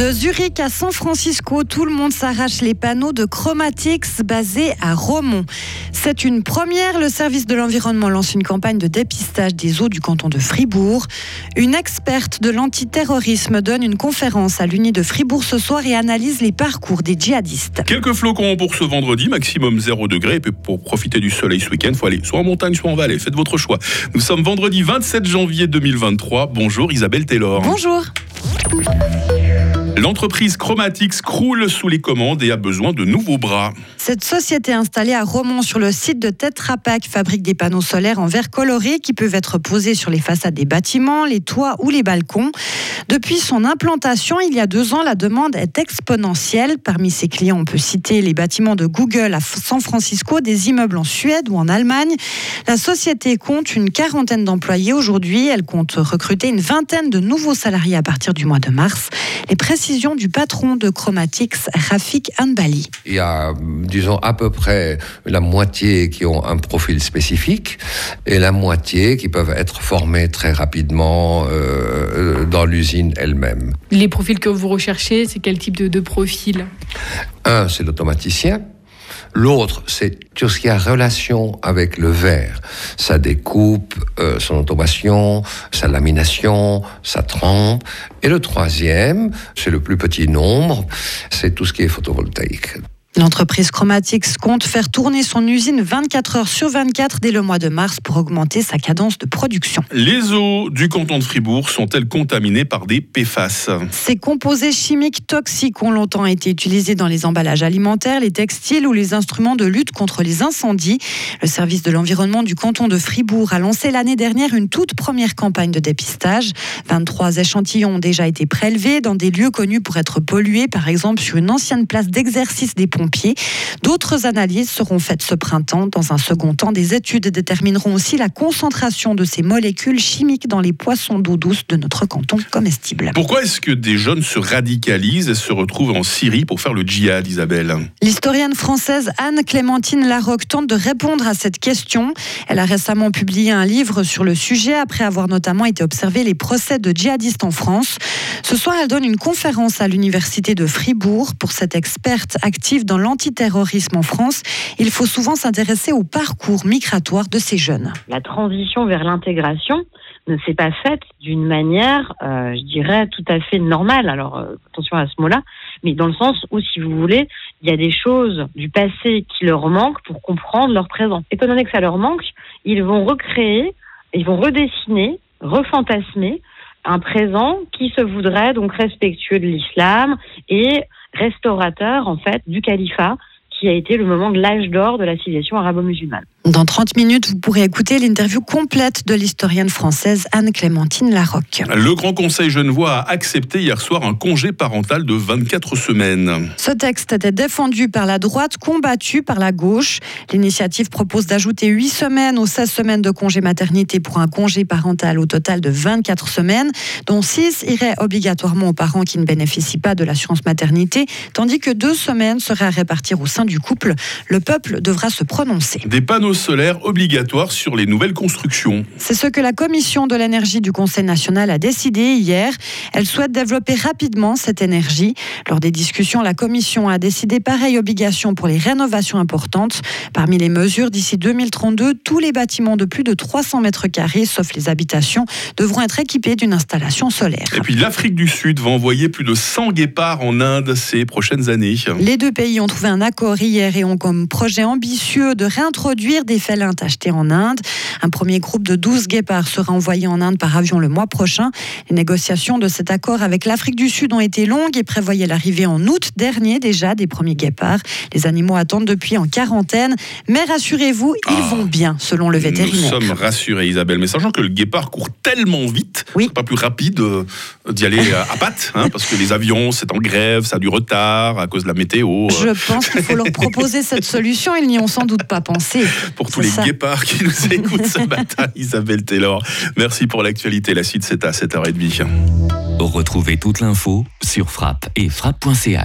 De Zurich à San Francisco, tout le monde s'arrache les panneaux de Chromatics basés à Romont. C'est une première. Le service de l'environnement lance une campagne de dépistage des eaux du canton de Fribourg. Une experte de l'antiterrorisme donne une conférence à l'Uni de Fribourg ce soir et analyse les parcours des djihadistes. Quelques flocons pour ce vendredi, maximum 0 degré. Et puis pour profiter du soleil ce week-end, il faut aller soit en montagne, soit en vallée. Faites votre choix. Nous sommes vendredi 27 janvier 2023. Bonjour Isabelle Taylor. Bonjour. L'entreprise Chromatics croule sous les commandes et a besoin de nouveaux bras. Cette société installée à Romont sur le site de Tetra Pak fabrique des panneaux solaires en verre coloré qui peuvent être posés sur les façades des bâtiments, les toits ou les balcons. Depuis son implantation il y a deux ans, la demande est exponentielle. Parmi ses clients, on peut citer les bâtiments de Google à San Francisco, des immeubles en Suède ou en Allemagne. La société compte une quarantaine d'employés aujourd'hui. Elle compte recruter une vingtaine de nouveaux salariés à partir du mois de mars. Les précisions du patron de Chromatics, Rafik Anbali. Il y a, disons, à peu près la moitié qui ont un profil spécifique et la moitié qui peuvent être formés très rapidement euh, dans l'usine elle-même. Les profils que vous recherchez, c'est quel type de, de profil? Un, c'est l'automaticien. L'autre, c'est tout ce qui a relation avec le verre. Sa découpe, euh, son automation, sa lamination, sa trempe. Et le troisième, c'est le plus petit nombre, c'est tout ce qui est photovoltaïque. L'entreprise Chromatics compte faire tourner son usine 24 heures sur 24 dès le mois de mars pour augmenter sa cadence de production. Les eaux du canton de Fribourg sont-elles contaminées par des PFAS Ces composés chimiques toxiques ont longtemps été utilisés dans les emballages alimentaires, les textiles ou les instruments de lutte contre les incendies. Le service de l'environnement du canton de Fribourg a lancé l'année dernière une toute première campagne de dépistage. 23 échantillons ont déjà été prélevés dans des lieux connus pour être pollués, par exemple sur une ancienne place d'exercice des pompiers. D'autres analyses seront faites ce printemps. Dans un second temps, des études détermineront aussi la concentration de ces molécules chimiques dans les poissons d'eau douce de notre canton comestible. Pourquoi est-ce que des jeunes se radicalisent et se retrouvent en Syrie pour faire le djihad, Isabelle? L'historienne française Anne-Clémentine Larocque tente de répondre à cette question. Elle a récemment publié un livre sur le sujet après avoir notamment été observé les procès de djihadistes en France. Ce soir, elle donne une conférence à l'université de Fribourg pour cette experte active dans l'antiterrorisme en France. Il faut souvent s'intéresser au parcours migratoire de ces jeunes. La transition vers l'intégration ne s'est pas faite d'une manière, euh, je dirais, tout à fait normale. Alors, euh, attention à ce mot-là, mais dans le sens où, si vous voulez, il y a des choses du passé qui leur manquent pour comprendre leur présent. Étant donné que ça leur manque, ils vont recréer, ils vont redessiner, refantasmer un présent qui se voudrait donc respectueux de l'islam et restaurateur en fait du califat qui a été le moment de l'âge d'or de la civilisation arabo-musulmane. Dans 30 minutes, vous pourrez écouter l'interview complète de l'historienne française Anne-Clémentine Larocque. Le Grand Conseil genevois a accepté hier soir un congé parental de 24 semaines. Ce texte était défendu par la droite, combattu par la gauche. L'initiative propose d'ajouter 8 semaines aux 16 semaines de congé maternité pour un congé parental au total de 24 semaines, dont 6 iraient obligatoirement aux parents qui ne bénéficient pas de l'assurance maternité, tandis que 2 semaines seraient à répartir au sein du couple. Le peuple devra se prononcer. Des panneaux solaires obligatoires sur les nouvelles constructions. C'est ce que la Commission de l'énergie du Conseil national a décidé hier. Elle souhaite développer rapidement cette énergie. Lors des discussions, la Commission a décidé pareille obligation pour les rénovations importantes. Parmi les mesures, d'ici 2032, tous les bâtiments de plus de 300 mètres carrés, sauf les habitations, devront être équipés d'une installation solaire. Et puis l'Afrique du Sud va envoyer plus de 100 guépards en Inde ces prochaines années. Les deux pays ont trouvé un accord hier et ont comme projet ambitieux de réintroduire des félins achetés en Inde. Un premier groupe de 12 guépards sera envoyé en Inde par avion le mois prochain. Les négociations de cet accord avec l'Afrique du Sud ont été longues et prévoyaient l'arrivée en août dernier déjà des premiers guépards. Les animaux attendent depuis en quarantaine, mais rassurez-vous, ils Ah. vont bien selon le vétérinaire. Nous sommes rassurés, Isabelle. Mais sachant que le guépard court tellement vite, Oui. pas plus rapide euh, d'y aller euh, à pattes, hein, parce que les avions, c'est en grève, ça a du retard à cause de la météo. euh, Je pense qu'il faut leur proposer cette solution. Ils n'y ont sans doute pas pensé. Pour tous les ça. guépards qui nous écoutent ce matin, Isabelle Taylor. Merci pour l'actualité. La suite, c'est à 7h30. Retrouvez toute l'info sur frappe et frappe.ch.